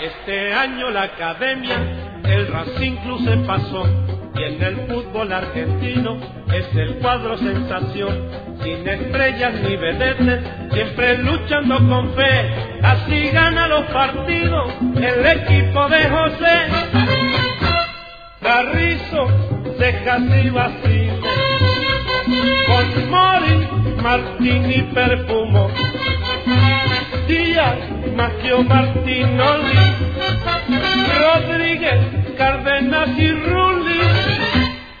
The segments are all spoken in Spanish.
Este año la academia, el Racing Club se pasó. Y en el fútbol argentino es el cuadro sensación, sin estrellas ni vedetes, siempre luchando con fe, así gana los partidos el equipo de José. Carrizo, Cejas y Basile, con Mori, Martín y Perfumo, Díaz, Maquio Martinoli, Rodríguez, Cárdenas y Rulli,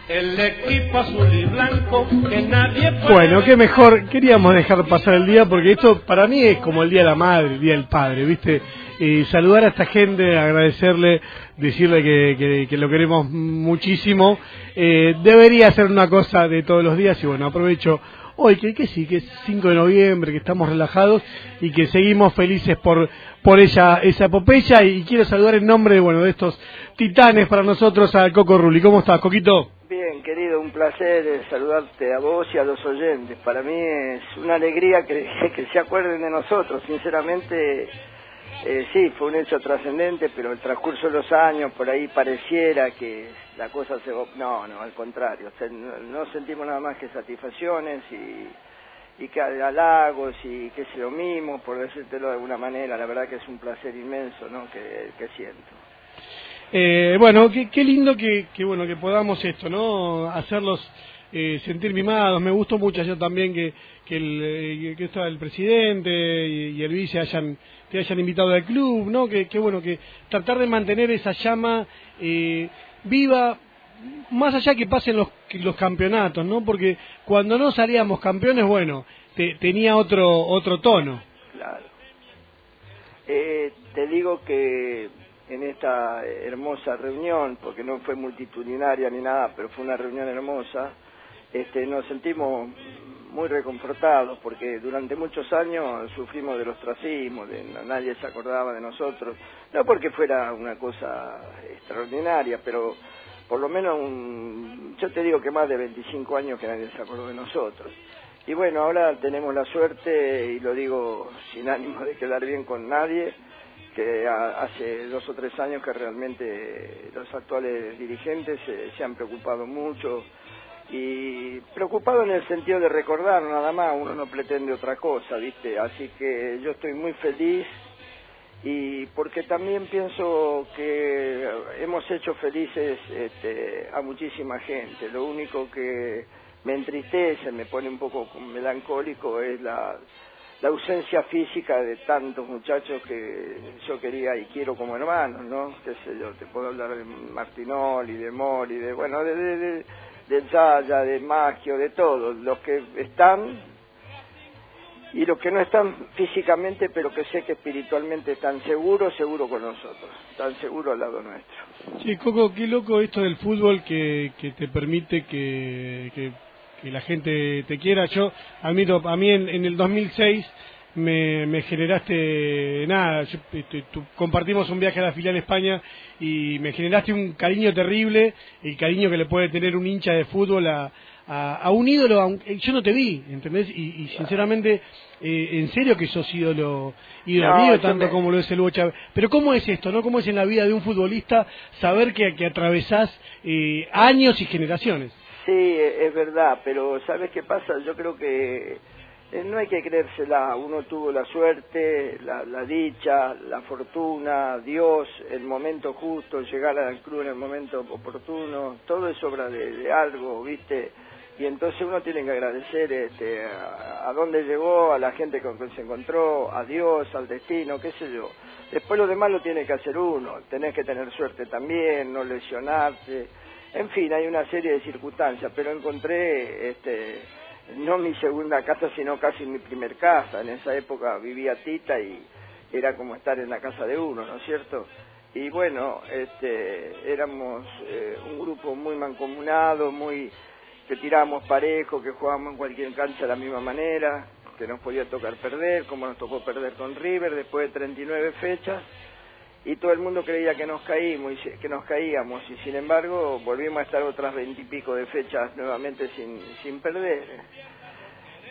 el equipo azul y blanco que nadie puede Bueno, qué mejor, queríamos dejar pasar el día porque esto para mí es como el Día de la Madre, el Día del Padre, ¿viste? Y saludar a esta gente, agradecerle, decirle que, que- que lo queremos muchísimo. Eh, debería ser una cosa de todos los días y bueno, aprovecho hoy que, sí, que es 5 de noviembre, que estamos relajados y que seguimos felices por, por ella, esa epopeya y quiero saludar en nombre bueno, de estos titanes para nosotros a Coco Rulli. ¿Cómo estás, Coquito? Bien, querido, un placer eh, saludarte a vos y a los oyentes. Para mí es una alegría que, que se acuerden de nosotros. Sinceramente, eh, sí, fue un hecho trascendente, pero el transcurso de los años, por ahí pareciera que la cosa se... No, no, al contrario. No sentimos nada más que satisfacciones y, y que halagos y que se lo mismo, por decírtelo de alguna manera. La verdad que es un placer inmenso, ¿no?, que, que siento. Eh, bueno, qué, qué lindo que, que, bueno que podamos esto, ¿no? Hacerlos eh, sentir mimados. Me gustó mucho yo también que que el, eh, que está el presidente y, el vice hayan te hayan invitado al club, ¿no? Que, que bueno que tratar de mantener esa llama eh, viva más allá que pasen los los campeonatos, ¿no? Porque cuando no salíamos campeones, bueno, te- tenía otro otro tono. Claro. Eh, te digo que en esta hermosa reunión, porque no fue multitudinaria ni nada, pero fue una reunión hermosa, este, nos sentimos muy reconfortados porque durante muchos años sufrimos del ostracismo, de nadie se acordaba de nosotros, no porque fuera una cosa extraordinaria, pero por lo menos un, yo te digo que más de 25 años que nadie se acordó de nosotros. Y bueno, ahora tenemos la suerte, y lo digo sin ánimo de quedar bien con nadie, hace dos o tres años que realmente los actuales dirigentes eh, se han preocupado mucho y preocupado en el sentido de recordar nada más, uno no pretende otra cosa, ¿viste? Así que yo estoy muy feliz y porque también pienso que hemos hecho felices este, a muchísima gente. Lo único que me entristece, me pone un poco melancólico es la, la ausencia física de tantos muchachos que yo quería y quiero como hermanos, ¿no? Qué sé yo, te puedo hablar de Martinoli, de Mori, de, bueno, de, de, de, de Yaya, de Maggio, de todos, los que están y los que no están físicamente, pero que sé que espiritualmente están seguros, seguro con nosotros, están seguros al lado nuestro. Sí, Coco, qué loco esto del fútbol que, te permite que, que la gente te quiera. Yo admito, a mí en, en el 2006 me, me generaste nada, yo, este, tú- compartimos un viaje a la filial España y me generaste un cariño terrible, el cariño que le puede tener un hincha de fútbol a, a, a un ídolo, aunque yo no te vi, ¿entendés? Y, y sinceramente, eh, en serio que sos ídolo, ídolo No, mío, tanto me- como lo es el Hugo Chávez. Pero ¿cómo es esto, no? ¿Cómo es en la vida de un futbolista saber que, que atravesás eh, años y generaciones? Sí, e- es verdad, pero ¿sabes qué pasa? Yo creo que eh, no hay que creérsela. Uno tuvo la suerte, la, dicha, la fortuna, Dios, el momento justo, llegar al club en el momento oportuno. Todo es obra de, de algo, ¿viste? Y entonces uno tiene que agradecer este, a, a dónde llegó, a la gente con quien se encontró, a Dios, al destino, qué sé yo. Después lo demás lo tiene que hacer uno. Tenés que tener suerte también, no lesionarte. En fin, hay una serie de circunstancias, pero encontré este, no mi segunda casa, sino casi mi primer casa. En esa época vivía Tita y era como estar en la casa de uno, ¿no es cierto? Y bueno, este, éramos eh, un grupo muy mancomunado, muy que tirábamos parejo, que jugábamos en cualquier cancha de la misma manera, que nos podía tocar perder, como nos tocó perder con River después de 39 fechas y todo el mundo creía que nos caímos y que nos caíamos y sin embargo volvimos a estar otras veintipico de fechas nuevamente sin, sin perder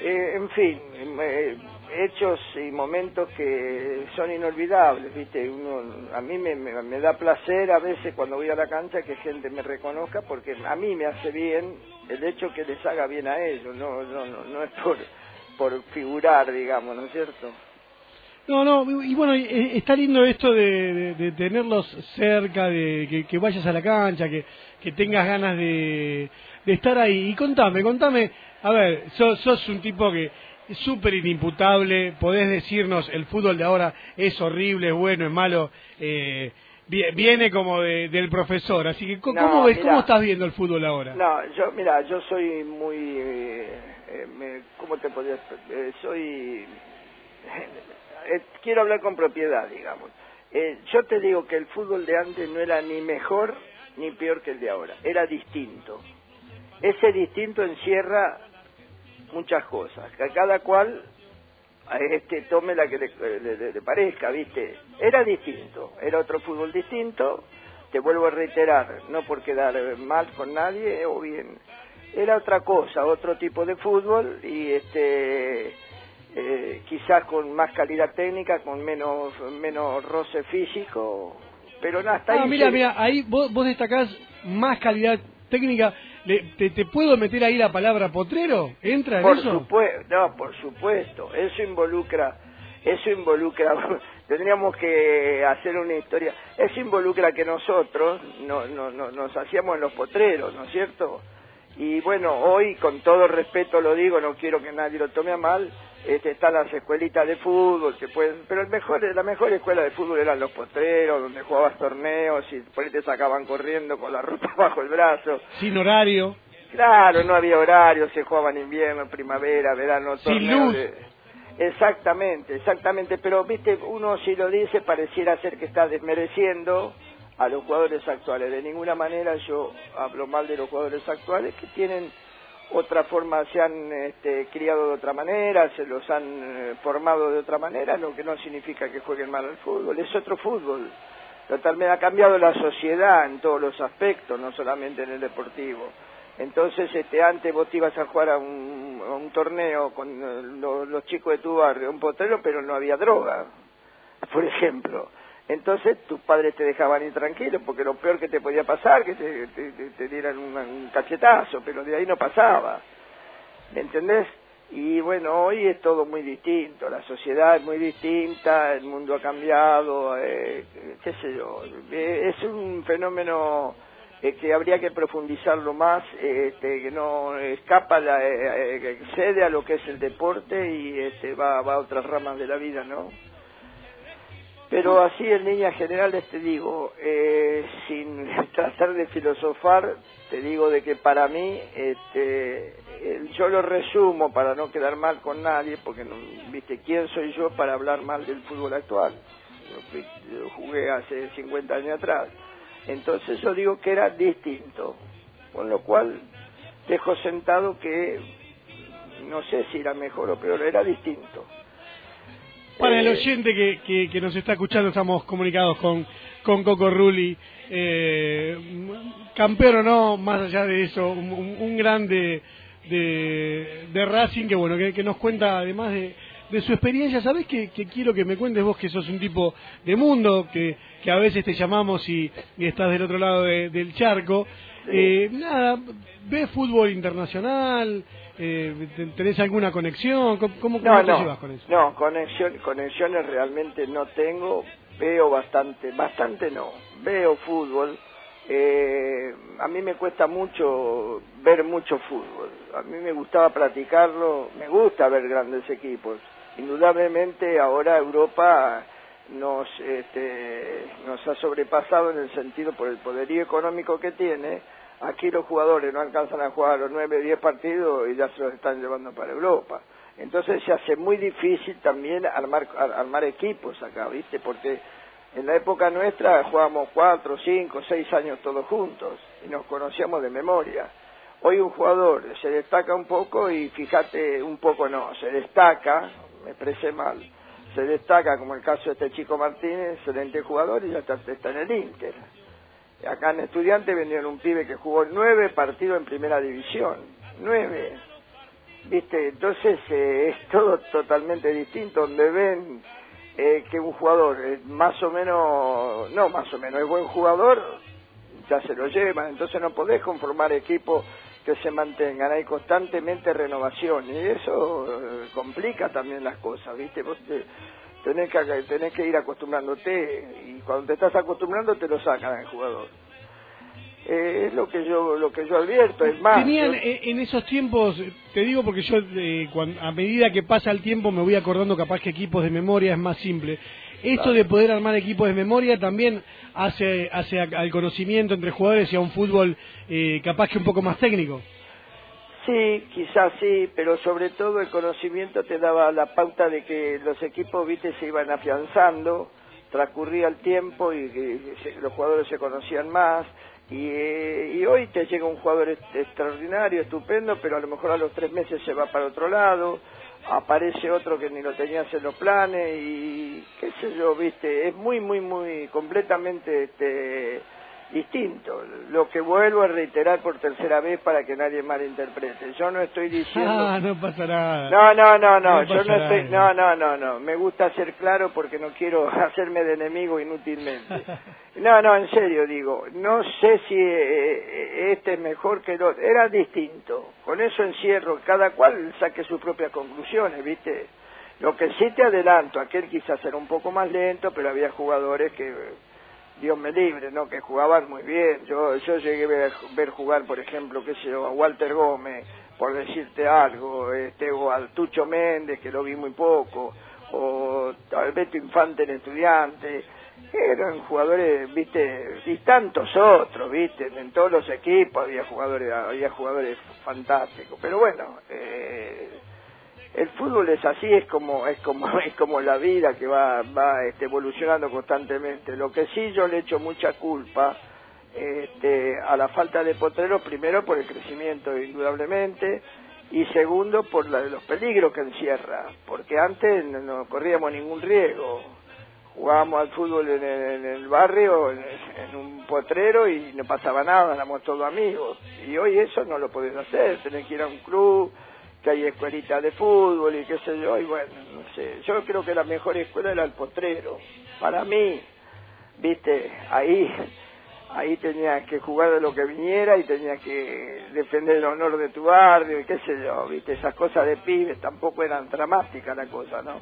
Eh, en fin eh, hechos y momentos que son inolvidables, ¿viste? Uno, a mí me, me, da placer a veces cuando voy a la cancha que gente me reconozca porque a mí me hace bien el hecho que les haga bien a ellos, no, no, no, no es por, por figurar, digamos, ¿no es cierto? No, no, y bueno, está lindo esto de, tenerlos cerca, de que, vayas a la cancha, que, que tengas ganas de, de estar ahí. Y contame, contame, a ver, sos, sos un tipo que es súper inimputable, podés decirnos, el fútbol de ahora es horrible, es bueno, es malo, eh, viene como del profesor, así que ¿cómo, ves, cómo estás viendo el fútbol ahora? No, yo, mira, yo soy muy, eh, eh ¿cómo te podrías, eh, quiero hablar con propiedad, digamos. yo te digo que el fútbol de antes no era ni mejor ni peor que el de ahora, era distinto. Ese distinto encierra muchas cosas, que cada cual este tome la que le, parezca, ¿viste? Era distinto, era otro fútbol distinto, te vuelvo a reiterar, no por quedar mal con nadie o bien, era otra cosa, otro tipo de fútbol y este eh, quizás con más calidad técnica, con menos menos roce físico, pero nada, está ah, Mira, mira, ahí vos, vos destacás más calidad técnica te, puedo meter ahí la palabra potrero? ¿Entra en por eso? Supuesto, no, por supuesto. Eso involucra, eso involucra, tendríamos que hacer una historia. Eso involucra que nosotros no, no, no, nos hacíamos los potreros, ¿no es cierto? Y bueno, hoy, con todo respeto lo digo, no quiero que nadie lo tome a mal, este, están las escuelitas de fútbol, que pueden, pero el mejor, la mejor escuela de fútbol eran los potreros, donde jugabas torneos y por ahí te sacaban corriendo con la ropa bajo el brazo. Sin horario. Claro, no había horario, se jugaba en invierno, primavera, verano, Sin luz. Exactamente, exactamente, pero viste, uno si lo dice pareciera ser que está desmereciendo a los jugadores actuales. De ninguna manera yo hablo mal de los jugadores actuales que tienen otra forma, se han este, criado de otra manera, se los han eh, formado de otra manera, lo que no significa que jueguen mal al fútbol, es otro fútbol. Totalmente ha cambiado la sociedad en todos los aspectos, no solamente en el deportivo. Entonces, este, antes vos te ibas a jugar a un, torneo con eh, los chicos de tu barrio, un potrero, pero no había droga, por ejemplo. Entonces tus padres te dejaban ir tranquilo, porque lo peor que te podía pasar, que te, te, dieran un, cachetazo, pero de ahí no pasaba. ¿Me entendés? Y bueno, hoy es todo muy distinto, la sociedad es muy distinta, el mundo ha cambiado, eh, qué sé yo, eh, es un fenómeno eh, que habría que profundizarlo más, este, que no escapa, la, excede a lo que es el deporte y este, va, va a otras ramas de la vida, ¿no? Pero así en líneas generales te digo, eh, sin tratar de filosofar, te digo de que para mí, este, yo lo resumo para no quedar mal con nadie, porque, no, viste, ¿quién soy yo para hablar mal del fútbol actual? Yo, jugué hace 50 años atrás. Entonces yo digo que era distinto, con lo cual dejo sentado que no sé si era mejor o peor, era distinto. Para el eh, oyente que, que, nos está escuchando, estamos comunicados con, con Coco Rulli, eh, campeón o no, más allá de eso, un, grande de, Racing que bueno que, nos cuenta además de, de su experiencia. Sabes que, quiero que me cuentes vos que sos un tipo de mundo, que, que a veces te llamamos y, estás del otro lado del charco. Eh, nada, ves fútbol internacional, eh, ¿Tenés alguna conexión? ¿Cómo, no, te llevas con eso? No, conexión, conexiones realmente no tengo. Veo bastante, bastante no. Veo fútbol. Eh, a mí me cuesta mucho ver mucho fútbol. A mí me gustaba practicarlo. Me gusta ver grandes equipos. Indudablemente ahora Europa nos, este, nos ha sobrepasado en el sentido por el poderío económico que tiene Aquí los jugadores no alcanzan a jugar los nueve, diez partidos y ya se los están llevando para Europa. Entonces se hace muy difícil también armar, equipos acá, ¿viste? Porque en la época nuestra jugábamos cuatro, cinco, seis años todos juntos y nos conocíamos de memoria. Hoy un jugador se destaca un poco y fíjate, un poco no, se destaca, me expresé mal, se destaca como el caso de este chico Martínez, excelente jugador y ya está, está en el Inter. Acá en Estudiante vendieron un pibe que jugó nueve partidos en primera división. Nueve. ¿viste? Entonces eh, es todo totalmente distinto, donde ven eh, que un jugador más o menos, no más o menos, es buen jugador, ya se lo llevan, entonces no podés conformar equipos que se mantengan, hay constantemente renovación y eso eh, complica también las cosas, ¿viste? Vos tenés, que, tenés que ir acostumbrándote cuando te estás acostumbrando te lo sacan el jugador. Eh, es lo que yo lo que yo advierto es más tenían eh, en esos tiempos te digo porque yo a medida que pasa el tiempo me voy acordando capaz que equipos de memoria es más simple esto de poder armar equipos de memoria también hace, hace al conocimiento entre jugadores y a un fútbol eh, capaz que un poco más técnico. Sí, quizás sí, pero sobre todo el conocimiento te daba la pauta de que los equipos, viste, se iban afianzando, transcurría el tiempo y, los jugadores se conocían más. Y, y, hoy te llega un jugador extraordinario, estupendo, pero a lo mejor a los tres meses se va para otro lado aparece otro que ni lo tenías en los planes y qué sé yo, viste, es muy, muy, muy completamente este, distinto. Lo que vuelvo a reiterar por tercera vez para que nadie malinterprete. Yo no estoy diciendo. Ah, no pasa nada. No, no, no, no. yo no estoy. No, no, no, no. Me gusta ser claro porque no quiero hacerme de enemigo inútilmente. No, no, en serio digo. No sé si eh, este es mejor que el otro. Era distinto. Con eso encierro. Cada cual saque sus propias conclusiones, ¿viste? Lo que sí te adelanto, aquel quizás era un poco más lento, pero había jugadores que Dios me libre, ¿no? Que jugaban muy bien. Yo, yo llegué a ver, jugar, por ejemplo, qué sé yo, a Walter Gómez, por decirte algo, este, o al Tucho Méndez, que lo vi muy poco, o al Beto Infante en Estudiante. Eran jugadores, viste, y tantos otros, viste, en todos los equipos había jugadores, había jugadores fantásticos. Pero bueno, eh, el fútbol es así, es como es como es como la vida que va va este, evolucionando constantemente. Lo que sí yo le echo mucha culpa este, a la falta de potreros, primero por el crecimiento indudablemente y segundo por la, los peligros que encierra, porque antes no, corríamos ningún riesgo. Jugábamos al fútbol en el, barrio, en, en, un potrero y no pasaba nada, éramos todos amigos. Y hoy eso no lo podés hacer, tenés que ir a un club, que hay escuelitas de fútbol y qué sé yo, y bueno, no sé, yo creo que la mejor escuela era el potrero, para mí, viste, ahí, ahí tenías que jugar de lo que viniera y tenías que defender el honor de tu barrio y qué sé yo, viste, esas cosas de pibes tampoco eran dramáticas la cosa, ¿no?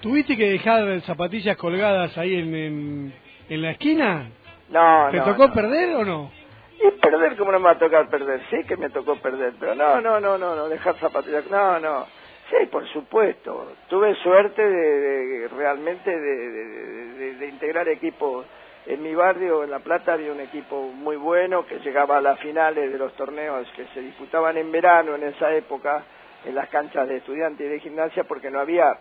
¿Tuviste que dejar zapatillas colgadas ahí en, en, la esquina? No, ¿Te tocó perder o no? Y perder, como no me va a tocar perder? Sí que me tocó perder, pero no, no, no, no, no, dejar zapatillas, no, no. Sí, por supuesto. Tuve suerte de, realmente de, de, integrar equipos. En mi barrio, en La Plata, había un equipo muy bueno que llegaba a las finales de los torneos que se disputaban en verano en esa época en las canchas de estudiantes y de gimnasia porque no había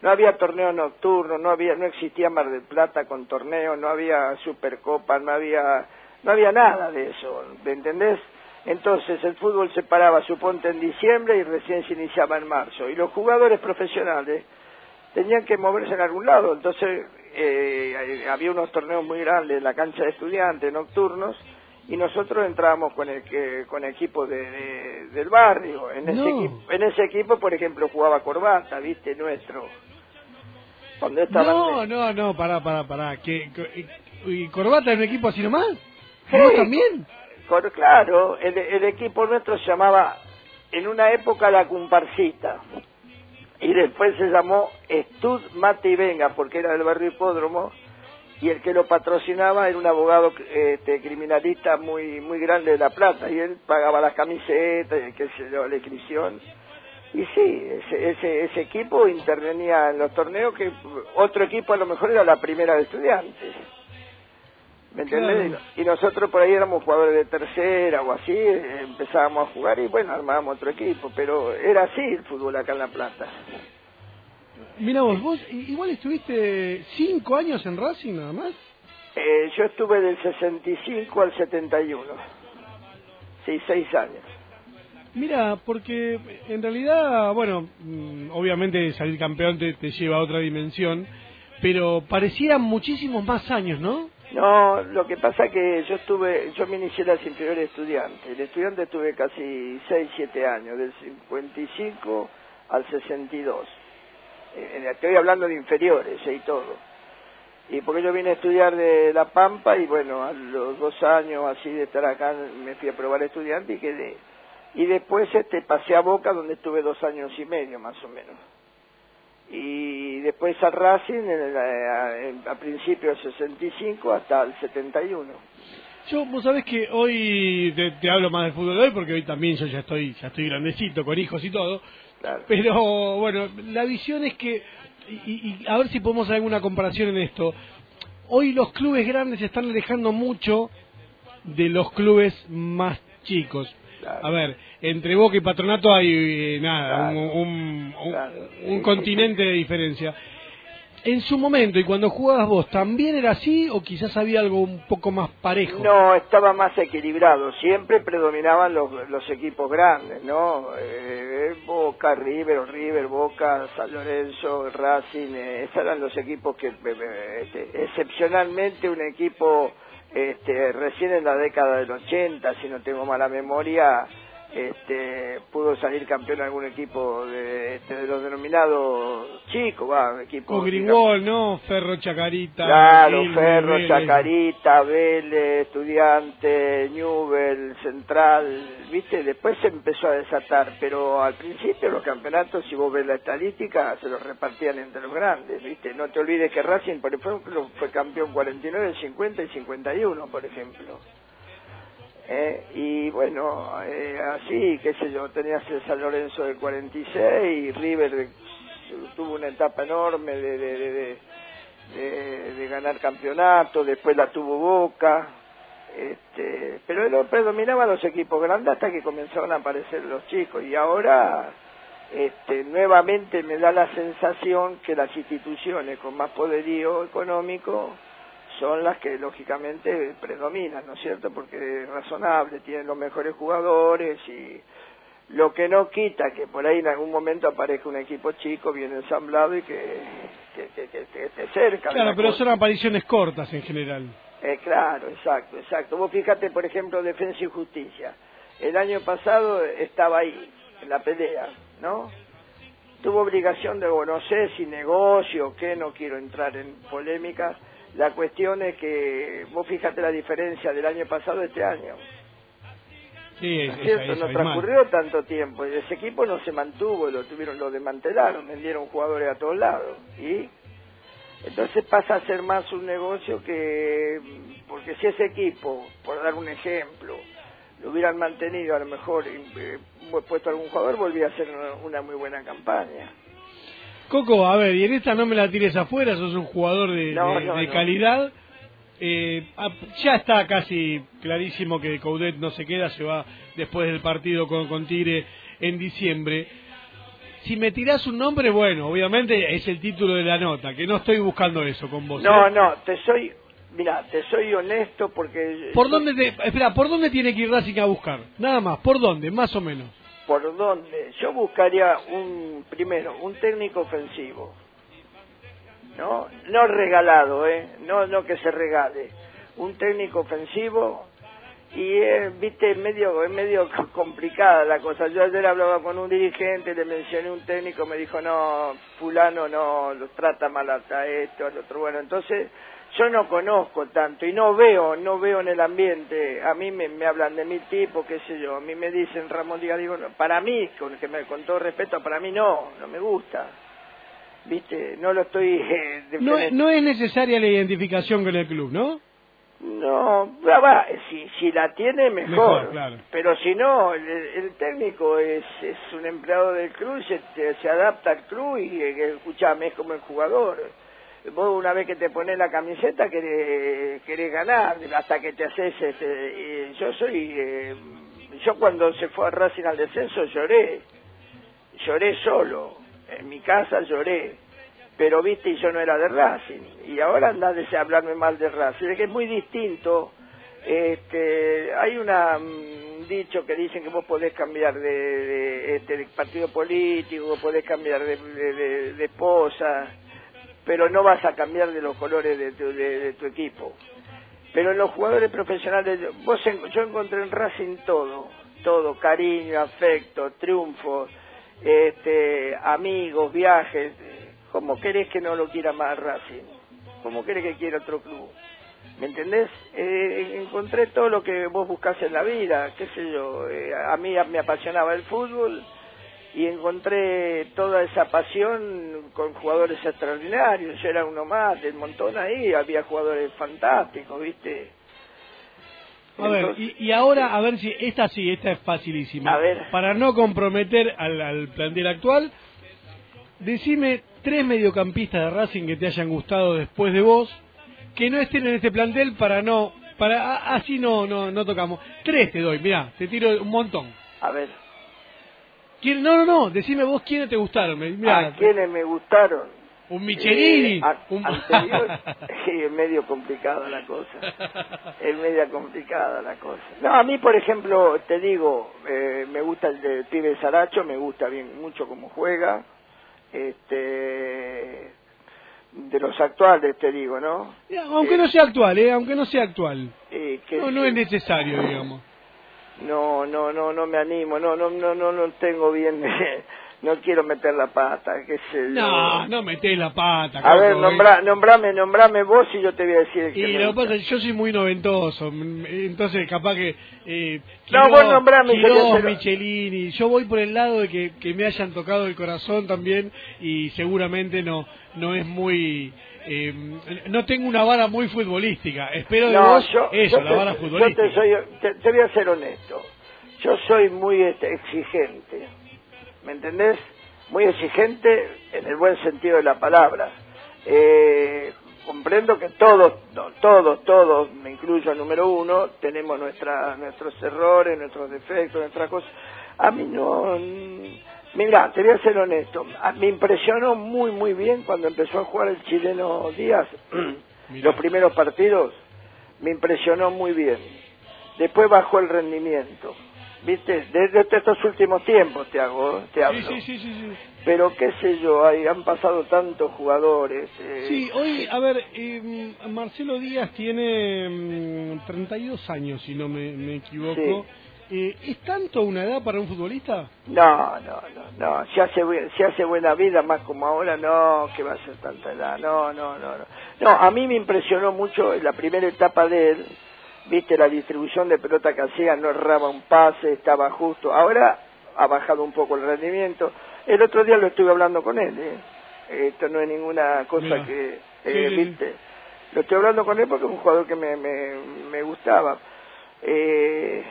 no había torneo nocturno, no había no existía Mar del Plata con torneo, no había Supercopa, no había no había nada de eso, ¿me entendés? Entonces el fútbol se paraba, suponte, en diciembre y recién se iniciaba en marzo. Y los jugadores profesionales tenían que moverse en algún lado. Entonces eh, había unos torneos muy grandes en la cancha de estudiantes nocturnos y nosotros entrábamos con el con equipo de, del barrio. En ese, equipo, en ese equipo, por ejemplo, jugaba Corbata, ¿viste? Nuestro. no, no, no, pará, pará, pará. ¿Que, ¿Y Corbata es un equipo así nomás? ¿Vos también? claro, el, equipo nuestro se llamaba en una época la Cumparcita. Y después se llamó Estud Mate y Venga porque era del barrio Hipódromo y el que lo patrocinaba era un abogado este, criminalista muy muy grande de La Plata y él pagaba las camisetas y qué sé yo, la inscripción. Y sí, ese, ese, ese equipo intervenía en los torneos que otro equipo a lo mejor era la primera de estudiantes ¿Me entiendes? Y nosotros por ahí éramos jugadores de tercera o así, empezábamos a jugar y bueno, armábamos otro equipo, pero era así el fútbol acá en La Plata. Mira vos, vos igual estuviste cinco años en Racing nada más. Eh, yo estuve del 65 al 71. Sí, seis años. Mira, porque en realidad, bueno, mm, obviamente salir campeón te, te lleva a otra dimensión, pero parecían muchísimos más años, ¿no? No, lo que pasa que yo estuve, yo me inicié las inferiores estudiantes. El estudiante estuve casi 6, 7 años, del 55 al 62. Eh, estoy hablando de inferiores eh, y todo. Y porque yo vine a estudiar de La Pampa y bueno, a los dos años así de estar acá me fui a probar estudiante y quedé. Y después este pasé a Boca donde estuve dos años y medio más o menos y después a Racing a, principios del 65 hasta el 71. Yo, vos sabés que hoy te, hablo más del fútbol de hoy porque hoy también yo ya estoy, ya estoy grandecito, con hijos y todo. Pero bueno, la visión es que, y, y, a ver si podemos hacer alguna comparación en esto. Hoy los clubes grandes se están alejando mucho de los clubes más chicos. A ver, entre Boca y Patronato hay eh, nada, un, un, continente de diferencia. En su momento y cuando jugabas vos, ¿también era así o quizás había algo un poco más parejo? No, estaba más equilibrado. Siempre predominaban los, los equipos grandes, ¿no? Eh, Boca, River, River, Boca, San Lorenzo, Racing, eh, esos eran los equipos que, este, excepcionalmente un equipo este, recién en la década del 80, si no tengo mala memoria, este, pudo salir campeón algún equipo de, este, de los denominados chicos, va, equipo. Grigol, ¿no? Ferro Chacarita. Claro, Ferro Chacarita, Vélez, Estudiante, Newell, Central, viste, después se empezó a desatar, pero al principio los campeonatos, si vos ves la estadística, se los repartían entre los grandes, viste, no te olvides que Racing, por ejemplo, fue campeón 49, 50 y 51, por ejemplo. Eh, y bueno, eh, así, qué sé yo, tenías el San Lorenzo del 46 y River tuvo una etapa enorme de, de, de, ganar campeonato, después la tuvo Boca, este, pero predominaban los equipos grandes hasta que comenzaron a aparecer los chicos y ahora este, nuevamente me da la sensación que las instituciones con más poderío económico son las que lógicamente predominan, ¿no es cierto? Porque es razonable, tienen los mejores jugadores y lo que no quita que por ahí en algún momento aparezca un equipo chico, bien ensamblado y que, esté cerca. Claro, pero son apariciones cortas en general. Eh, claro, exacto, exacto. Vos fíjate, por ejemplo, Defensa y Justicia. El año pasado estaba ahí, en la pelea, ¿no? Tuvo obligación de, bueno, no sé si negocio o qué, no quiero entrar en polémicas, la cuestión es que vos fíjate la diferencia del año pasado a este año. Sí, es, cierto, no transcurrió tanto tiempo. Ese equipo no se mantuvo, lo tuvieron, lo desmantelaron, vendieron jugadores a todos lados. Y entonces pasa a ser más un negocio que, porque si ese equipo, por dar un ejemplo, lo hubieran mantenido, a lo mejor eh, puesto algún jugador, volvía a ser una muy buena campaña. Coco, a ver, y en esta no me la tires afuera, sos un jugador de, calidad. Eh, ya está casi clarísimo que Coudet no se queda, se va después del partido con, con Tigre en diciembre. Si me tirás un nombre, bueno, obviamente es el título de la nota, que no estoy buscando eso con vos. No, ¿eh? no, te soy, mira, te soy honesto porque... ¿Por dónde te, espera, ¿por dónde tiene que ir Racing a buscar? Nada más, ¿por dónde? Más o menos por dónde. Yo buscaría un, primero, un técnico ofensivo. ¿No? No regalado, ¿eh? No, no que se regale. Un técnico ofensivo y eh, viste es medio es medio complicada la cosa yo ayer hablaba con un dirigente le mencioné un técnico me dijo no fulano no lo trata mal hasta esto al otro bueno entonces yo no conozco tanto y no veo, no veo en el ambiente, a mí me, hablan de mi tipo, qué sé yo, a mí me dicen Ramón Díaz, digo, para mí, con, que me, con todo respeto, para mí no, no me gusta. ¿Viste? No lo estoy... Eh, no, no es necesaria la identificación con el club, ¿no? No, va, si, si la tiene mejor, pero si no, el, técnico es, es un empleado del club, se, se adapta al club y, eh, escúchame, es como el jugador vos una vez que te pones la camiseta querés, querés ganar hasta que te haces este, yo soy eh, yo cuando se fue a Racing al descenso lloré lloré solo. En mi casa lloré pero viste y yo no era de Racing. Y ahora andás a hablarme mal de Racing. Es que es muy distinto este hay una, un dicho que dicen que vos podés cambiar de, este, partido político podés cambiar de, de esposa pero no vas a cambiar de los colores de tu, de, tu equipo. Pero en los jugadores profesionales, vos yo encontré en Racing todo, todo, cariño, afecto, triunfos, este, amigos, viajes. ¿Cómo querés que no lo quiera más Racing? ¿Cómo querés que quiera otro club? ¿Me entendés? Eh, encontré todo lo que vos buscás en la vida, qué sé yo. Eh, a mí me apasionaba el fútbol y encontré toda esa pasión con jugadores extraordinarios. Yo era uno más del montón ahí, había jugadores fantásticos, ¿viste? A ver, y, ahora, a ver si, esta sí, esta es facilísima. A ver. Para no comprometer al, al plantel actual, decime tres mediocampistas de Racing que te hayan gustado después de vos, que no estén en este plantel para no, para así no, no, no tocamos. Tres te doy, mira, te tiro un montón. A ver. ¿Quién, no, no, no, decime vos quiénes te gustaron. Mirá, quiénes me gustaron? Un Michelini. Eh, un... sí, es medio complicada la cosa. Es media complicada la cosa. No, a mí, por ejemplo, te digo, eh, me gusta el de pibe Saracho, me gusta bien mucho cómo juega. Este, de los actuales, te digo, ¿no? Aunque no sea actual, ¿eh? Aunque no sea actual. no, no es necesario, digamos. No, no, no, no me animo, no, no, no, no, no tengo bien, no quiero meter la pata, qué sé yo. No, no metés la pata. A ver, nombra, nombrame, nombrame vos y yo te voy a decir. Y lo que pasa es que yo soy muy noventoso, entonces capaz que... Eh, no, vos nombrame. Quirós, Michelini, yo voy por el lado de que, que me hayan tocado el corazón también y seguramente no, no es muy eh, no tengo una vara muy futbolística. Espero de vos eso, la vara futbolística. te, voy a ser honesto. Yo soy muy este, exigente. ¿Me entendés? Muy exigente en el buen sentido de la palabra. Eh, comprendo que todos, todos, todos, me incluyo al número uno, tenemos nuestra, nuestros errores, nuestros defectos, nuestras cosas. A mí no Mira, te voy a ser honesto. Me impresionó muy, muy bien cuando empezó a jugar el chileno Díaz. Los primeros partidos me impresionó muy bien. Después bajó el rendimiento. ¿Viste? Desde estos últimos tiempos te hago, te hablo. Sí, sí, sí, sí, Pero qué sé yo, hay, han pasado tantos jugadores. Eh. Sí, hoy, a ver, eh, Marcelo Díaz tiene 32 mm, años, si no me, me equivoco. Eh, ¿Es tanto una edad para un futbolista? No, no, no, no. Si hace, si hace buena vida, más como ahora, no, que va a ser tanta edad. No, no, no, no. No, a mí me impresionó mucho en la primera etapa de él. Viste, la distribución de pelota que hacía, no erraba un pase, estaba justo. Ahora ha bajado un poco el rendimiento. El otro día lo estuve hablando con él, ¿eh? Esto no es ninguna cosa que, eh, viste. Lo estoy hablando con él porque es un jugador que me, me, me gustaba. Eh,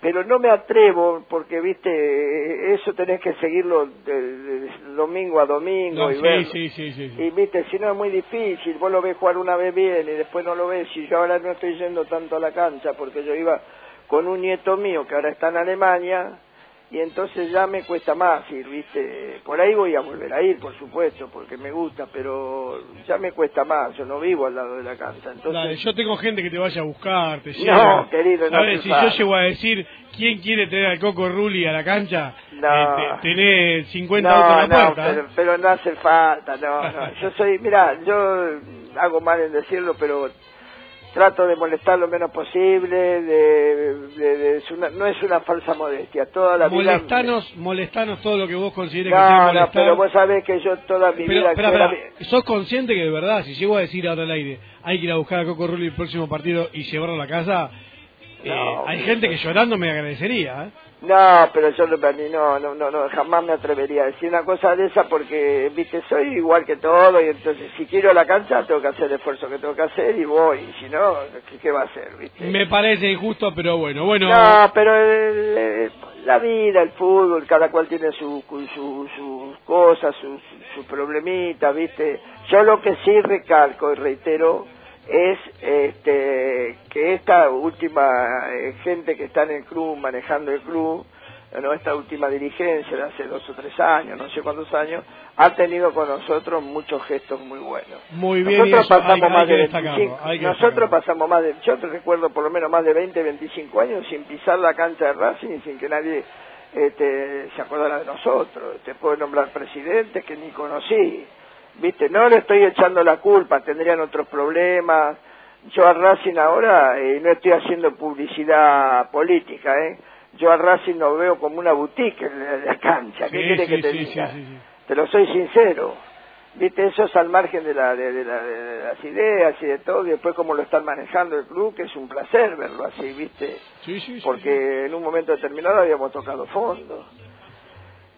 pero no me atrevo porque viste eso tenés que seguirlo de, domingo a domingo y sí, sí, sí, y viste si no es muy difícil vos lo ves jugar una vez bien y después no lo ves. Y yo ahora no estoy yendo tanto a la cancha porque yo iba con un nieto mío que ahora está en Alemania y entonces ya me cuesta más ir, ¿viste? Por ahí voy a volver a ir, por supuesto, porque me gusta, pero ya me cuesta más, yo no vivo al lado de la cancha. Entonces... yo tengo gente que te vaya a buscar, te No, querido, no. si yo llego a decir quién quiere tener al Coco Rulli a la cancha, no. Eh, tenés 50 autos en la puerta. Pero, pero no hace falta, no, no. Yo soy, mira, yo hago mal en decirlo, pero trato de molestar lo menos posible, de, no es una falsa modestia, toda la molestanos, vida... Molestanos todo lo que vos consideres que sea molestar. No, pero vos sabés que yo toda mi vida... ¿Sos consciente que de verdad, si llego a decir ahora al aire, hay que ir a buscar a Coco Rulli el próximo partido y llevarlo a la casa, eh, hay gente que llorando me agradecería, ¿eh? No, pero yo no, no, no, no, jamás me atrevería a decir una cosa de esa porque, viste, soy igual que todo y entonces si quiero la cancha tengo que hacer el esfuerzo que tengo que hacer y voy, y si no, ¿qué, va a hacer, viste? Me parece injusto, pero bueno, bueno. No, pero la vida, el fútbol, cada cual tiene sus su, su cosas, sus su problemitas, viste. Yo lo que sí recalco y reitero es este, que esta última eh, gente que está en el club, manejando el club, ¿no? esta última dirigencia de hace dos o tres años, no sé cuántos años, ha tenido con nosotros muchos gestos muy buenos. Muy bien, nosotros pasamos más de nosotros pasamos más de, yo te recuerdo por lo menos más de 20, 25 años sin pisar la cancha de Racing y sin que nadie este, se acordara de nosotros. Te puedo nombrar presidentes que ni conocí, viste, no le estoy echando la culpa, tendrían otros problemas, yo a Racing ahora eh, no estoy haciendo publicidad política, ¿eh? Yo a Racing lo veo como una boutique en la, cancha. ¿Qué quiere que te diga? te lo soy sincero. Viste, eso es al margen de, la, de, las ideas y de todo, y después cómo lo están manejando el club, que es un placer verlo así, viste. Porque en un momento determinado habíamos tocado fondo.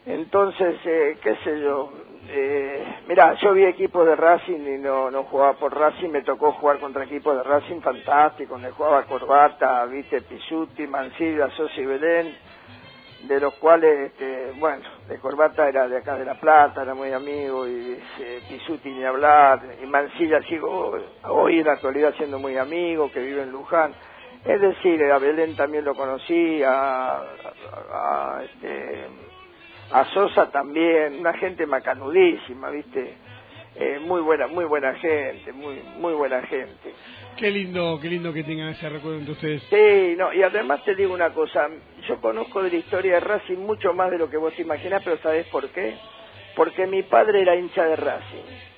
Entonces, eh, qué sé yo, eh, mira, yo vi equipos de Racing y no, no jugaba por Racing, me tocó jugar contra equipos de Racing fantásticos, donde jugaba Corbata, viste, Pisuti, Mancilla, Sosi Belén, de los cuales, este, bueno, de Corbata era de acá de La Plata, era muy amigo, y eh, Pisuti ni hablar, y Mancilla sigo hoy en la actualidad siendo muy amigo, que vive en Luján. Es decir, a Belén también lo conocí, a, a este, a Sosa también, una gente macanudísima, ¿viste? Eh, muy buena, muy buena gente, muy muy buena gente. Qué lindo, qué lindo que tengan ese recuerdo entre ustedes. Sí, no, y además te digo una cosa, yo conozco de la historia de Racing mucho más de lo que vos imaginás, pero ¿sabés por qué? Porque mi padre era hincha de Racing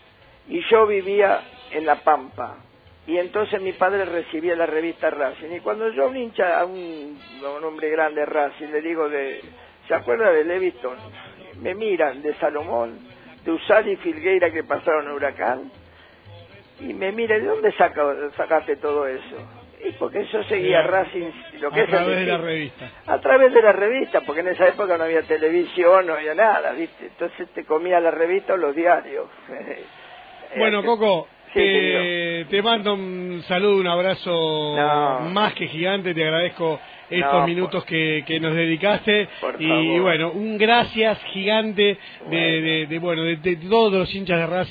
y yo vivía en La Pampa. Y entonces mi padre recibía la revista Racing. Y cuando yo un hincha, a un, a un hombre grande Racing, le digo de, ¿Se acuerda de Leviston? Me miran de Salomón, de Usal y Filgueira que pasaron a Huracán. Y me mira, ¿de dónde saca, sacaste todo eso? Y porque yo seguía Racing, lo que a través de la revista. A través de la revista, porque en esa época no había televisión, no había nada, ¿viste? Entonces te comía la revista o los diarios. Bueno, este, Coco, te mando un saludo, un abrazo más que gigante, te agradezco estos minutos que, que, nos dedicaste. Y bueno, un gracias gigante de, de, bueno de, de todos los hinchas de Racing